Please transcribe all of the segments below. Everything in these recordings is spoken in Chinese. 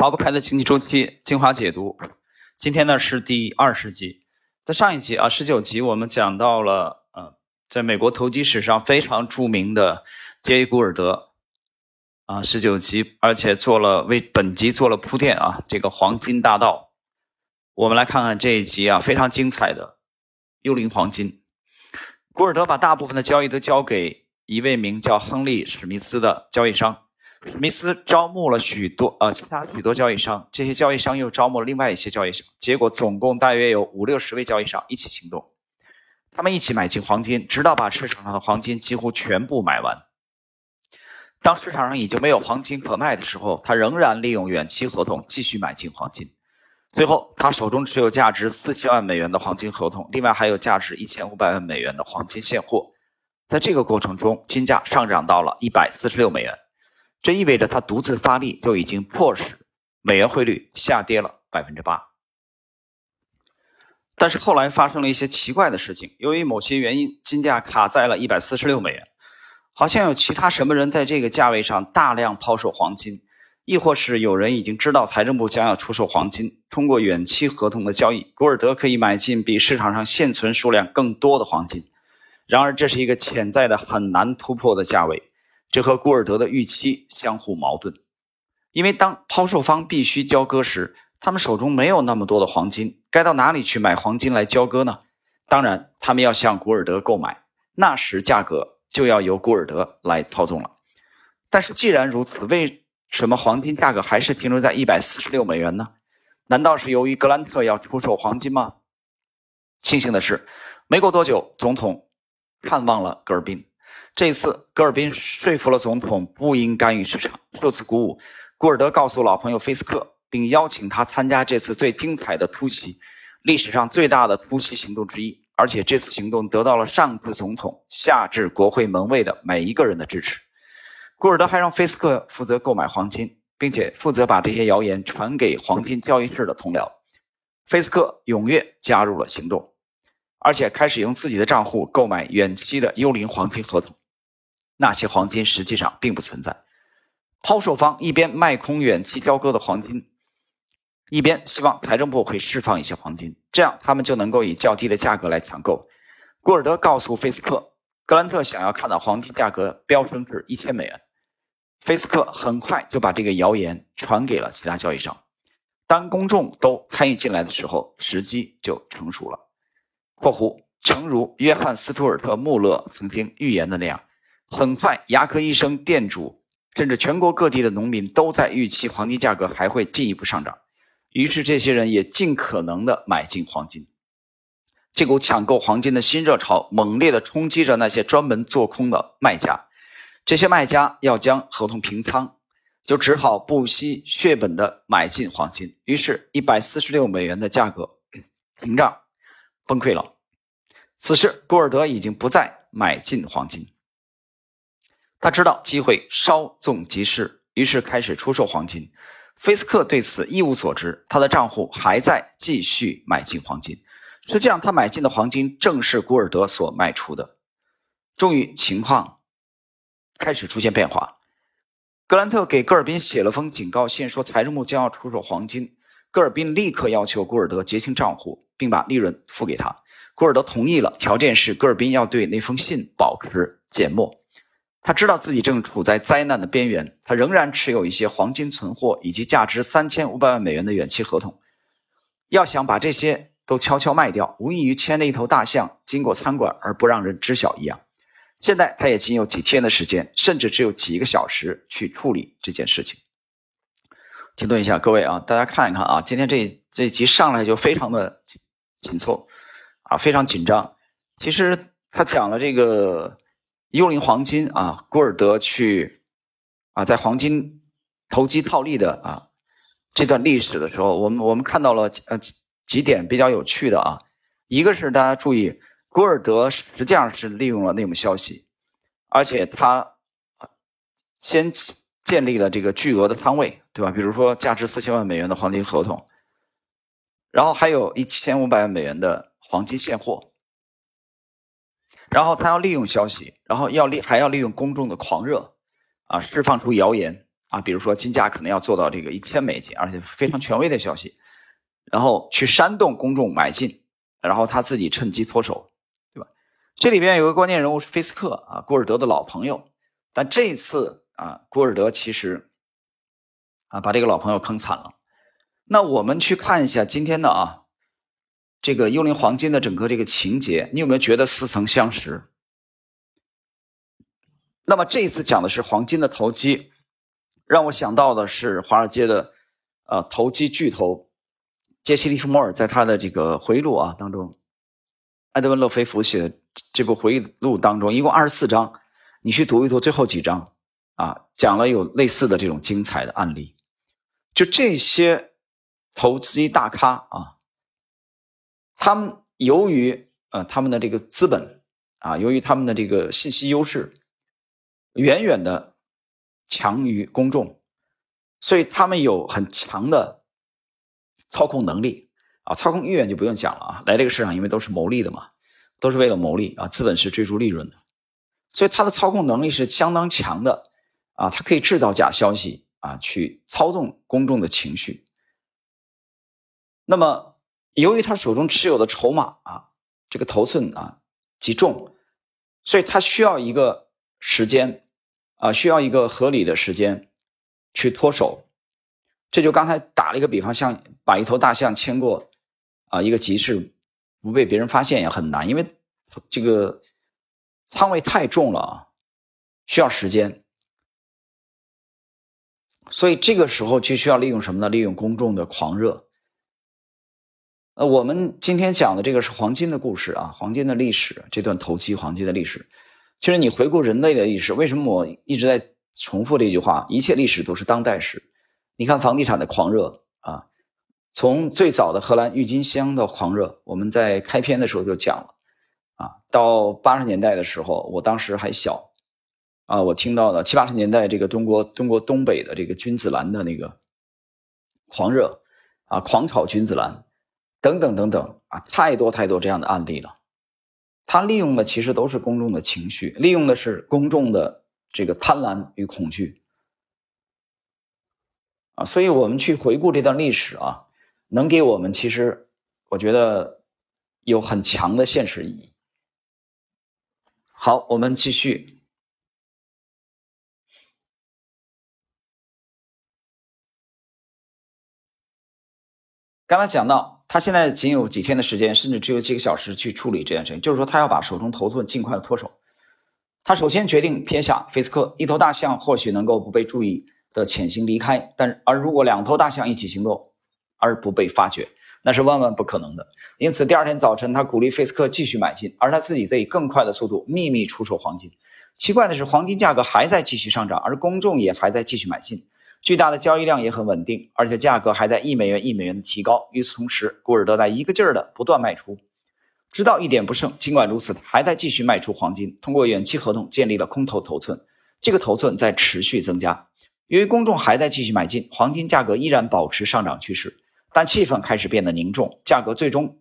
逃不开的经济周期精华解读，今天呢是第二十集。在上一集啊，十九集我们讲到了，呃，在美国投机史上非常著名的杰伊·古尔德啊，十九集，而且做了为本集做了铺垫啊，这个黄金大道。我们来看看这一集啊，非常精彩的幽灵黄金。古尔德把大部分的交易都交给一位名叫亨利·史密斯的交易商。史密斯招募了许多呃其他许多交易商，这些交易商又招募了另外一些交易商，结果总共大约有五六十位交易商一起行动，他们一起买进黄金，直到把市场上的黄金几乎全部买完。当市场上已经没有黄金可卖的时候，他仍然利用远期合同继续买进黄金。最后，他手中持有价值四千万美元的黄金合同，另外还有价值一千五百万美元的黄金现货。在这个过程中，金价上涨到了一百四十六美元。这意味着他独自发力就已经迫使美元汇率下跌了百分之八。但是后来发生了一些奇怪的事情，由于某些原因，金价卡在了一百四十六美元。好像有其他什么人在这个价位上大量抛售黄金，亦或是有人已经知道财政部将要出售黄金，通过远期合同的交易，古尔德可以买进比市场上现存数量更多的黄金。然而，这是一个潜在的很难突破的价位。这和古尔德的预期相互矛盾，因为当抛售方必须交割时，他们手中没有那么多的黄金，该到哪里去买黄金来交割呢？当然，他们要向古尔德购买，那时价格就要由古尔德来操纵了。但是既然如此，为什么黄金价格还是停留在一百四十六美元呢？难道是由于格兰特要出售黄金吗？庆幸的是，没过多久，总统看望了戈尔宾。这次，戈尔宾说服了总统不应干预市场。受此鼓舞，古尔德告诉老朋友菲斯克，并邀请他参加这次最精彩的突袭，历史上最大的突袭行动之一。而且，这次行动得到了上至总统下至国会门卫的每一个人的支持。古尔德还让菲斯克负责购买黄金，并且负责把这些谣言传给黄金交易室的同僚。菲斯克踊跃加入了行动，而且开始用自己的账户购买远期的幽灵黄金合同。那些黄金实际上并不存在。抛售方一边卖空远期交割的黄金，一边希望财政部会释放一些黄金，这样他们就能够以较低的价格来抢购。古尔德告诉菲斯克，格兰特想要看到黄金价格飙升至一千美元。菲斯克很快就把这个谣言传给了其他交易商。当公众都参与进来的时候，时机就成熟了。（括弧）诚如约翰·斯图尔特·穆勒曾经预言的那样。很快，牙科医生、店主，甚至全国各地的农民都在预期黄金价格还会进一步上涨。于是，这些人也尽可能的买进黄金。这股抢购黄金的新热潮猛烈的冲击着那些专门做空的卖家。这些卖家要将合同平仓，就只好不惜血本的买进黄金。于是，一百四十六美元的价格 屏障崩溃了。此时，古尔德已经不再买进黄金。他知道机会稍纵即逝，于是开始出售黄金。菲斯克对此一无所知，他的账户还在继续买进黄金。实际上，他买进的黄金正是古尔德所卖出的。终于，情况开始出现变化。格兰特给戈尔宾写了封警告信，说财政部将要出售黄金。戈尔宾立刻要求古尔德结清账户，并把利润付给他。古尔德同意了，条件是戈尔宾要对那封信保持缄默。他知道自己正处在灾难的边缘，他仍然持有一些黄金存货以及价值三千五百万美元的远期合同。要想把这些都悄悄卖掉，无异于牵了一头大象经过餐馆而不让人知晓一样。现在他也仅有几天的时间，甚至只有几个小时去处理这件事情。停顿一下，各位啊，大家看一看啊，今天这这集上来就非常的紧凑啊，非常紧张。其实他讲了这个。幽灵黄金啊，古尔德去啊，在黄金投机套利的啊这段历史的时候，我们我们看到了呃几几点比较有趣的啊，一个是大家注意，古尔德实际上是利用了内幕消息，而且他先建立了这个巨额的仓位，对吧？比如说价值四千万美元的黄金合同，然后还有一千五百万美元的黄金现货。然后他要利用消息，然后要利还要利用公众的狂热，啊，释放出谣言，啊，比如说金价可能要做到这个一千美金，而且非常权威的消息，然后去煽动公众买进，然后他自己趁机脱手，对吧？这里边有个关键人物是菲斯克啊，古尔德的老朋友，但这次啊，古尔德其实啊把这个老朋友坑惨了。那我们去看一下今天的啊，这个幽灵黄金的整个这个情节，你有没有觉得似曾相识？那么这一次讲的是黄金的投机，让我想到的是华尔街的，呃，投机巨头杰西·利弗莫尔在他的这个回忆录啊当中，埃德温·勒菲弗写的这部回忆录当中，一共二十四章，你去读一读最后几章啊，讲了有类似的这种精彩的案例，就这些投资大咖啊，他们由于呃他们的这个资本啊，由于他们的这个信息优势。远远的强于公众，所以他们有很强的操控能力啊，操控意愿就不用讲了啊。来这个市场，因为都是牟利的嘛，都是为了牟利啊，资本是追逐利润的，所以他的操控能力是相当强的啊，他可以制造假消息啊，去操纵公众的情绪。那么，由于他手中持有的筹码啊，这个头寸啊极重，所以他需要一个。时间，啊，需要一个合理的时间去脱手。这就刚才打了一个比方，像把一头大象牵过啊一个集市，不被别人发现也很难，因为这个仓位太重了啊，需要时间。所以这个时候就需要利用什么呢？利用公众的狂热。呃，我们今天讲的这个是黄金的故事啊，黄金的历史，这段投机黄金的历史。其实你回顾人类的历史，为什么我一直在重复这句话？一切历史都是当代史。你看房地产的狂热啊，从最早的荷兰郁金香的狂热，我们在开篇的时候就讲了啊。到八十年代的时候，我当时还小啊，我听到了七八十年代这个中国中国东北的这个君子兰的那个狂热啊，狂炒君子兰等等等等啊，太多太多这样的案例了。他利用的其实都是公众的情绪，利用的是公众的这个贪婪与恐惧啊，所以我们去回顾这段历史啊，能给我们其实我觉得有很强的现实意义。好，我们继续。刚才讲到，他现在仅有几天的时间，甚至只有几个小时去处理这件事情，就是说他要把手中头寸尽快的脱手。他首先决定撇下菲斯克，一头大象或许能够不被注意的潜行离开，但而如果两头大象一起行动而不被发觉，那是万万不可能的。因此，第二天早晨，他鼓励菲斯克继续买进，而他自己则以更快的速度秘密出售黄金。奇怪的是，黄金价格还在继续上涨，而公众也还在继续买进。巨大的交易量也很稳定，而且价格还在一美元一美元的提高。与此同时，古尔德在一个劲儿的不断卖出，直到一点不剩。尽管如此，还在继续卖出黄金，通过远期合同建立了空头头寸。这个头寸在持续增加。由于公众还在继续买进，黄金价格依然保持上涨趋势，但气氛开始变得凝重。价格最终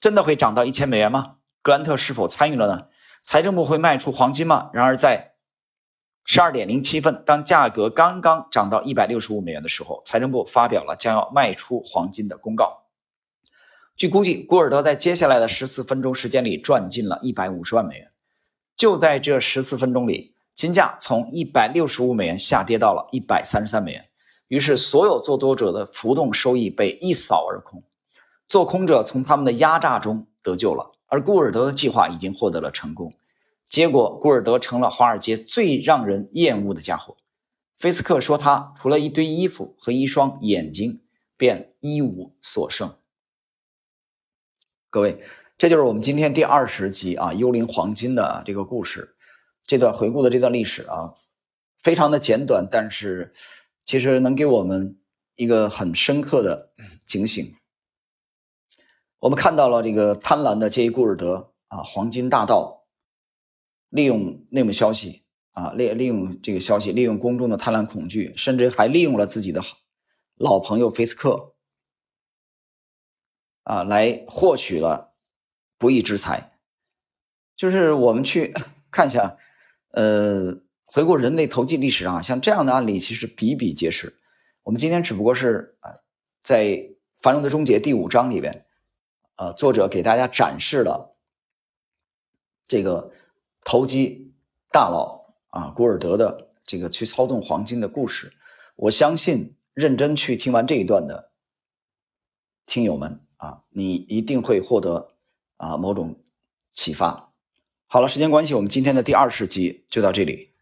真的会涨到一千美元吗？格兰特是否参与了呢？财政部会卖出黄金吗？然而在。十二点零七分，当价格刚刚涨到一百六十五美元的时候，财政部发表了将要卖出黄金的公告。据估计，古尔德在接下来的十四分钟时间里赚进了一百五十万美元。就在这十四分钟里，金价从一百六十五美元下跌到了一百三十三美元。于是，所有做多者的浮动收益被一扫而空，做空者从他们的压榨中得救了，而古尔德的计划已经获得了成功。结果，古尔德成了华尔街最让人厌恶的家伙。菲斯克说：“他除了一堆衣服和一双眼睛，便一无所剩。”各位，这就是我们今天第二十集啊，幽灵黄金的这个故事。这段回顾的这段历史啊，非常的简短，但是其实能给我们一个很深刻的警醒。我们看到了这个贪婪的杰伊·古尔德啊，黄金大盗。利用内幕消息啊，利利用这个消息，利用公众的贪婪恐惧，甚至还利用了自己的老朋友菲斯克啊，来获取了不义之财。就是我们去 看一下，呃，回顾人类投机历史上，像这样的案例其实比比皆是。我们今天只不过是啊，在《繁荣的终结》第五章里边，呃，作者给大家展示了这个投机大佬啊古尔德的这个去操纵黄金的故事。我相信认真去听完这一段的听友们啊，你一定会获得啊某种启发。好了，时间关系，我们今天的第二十集就到这里。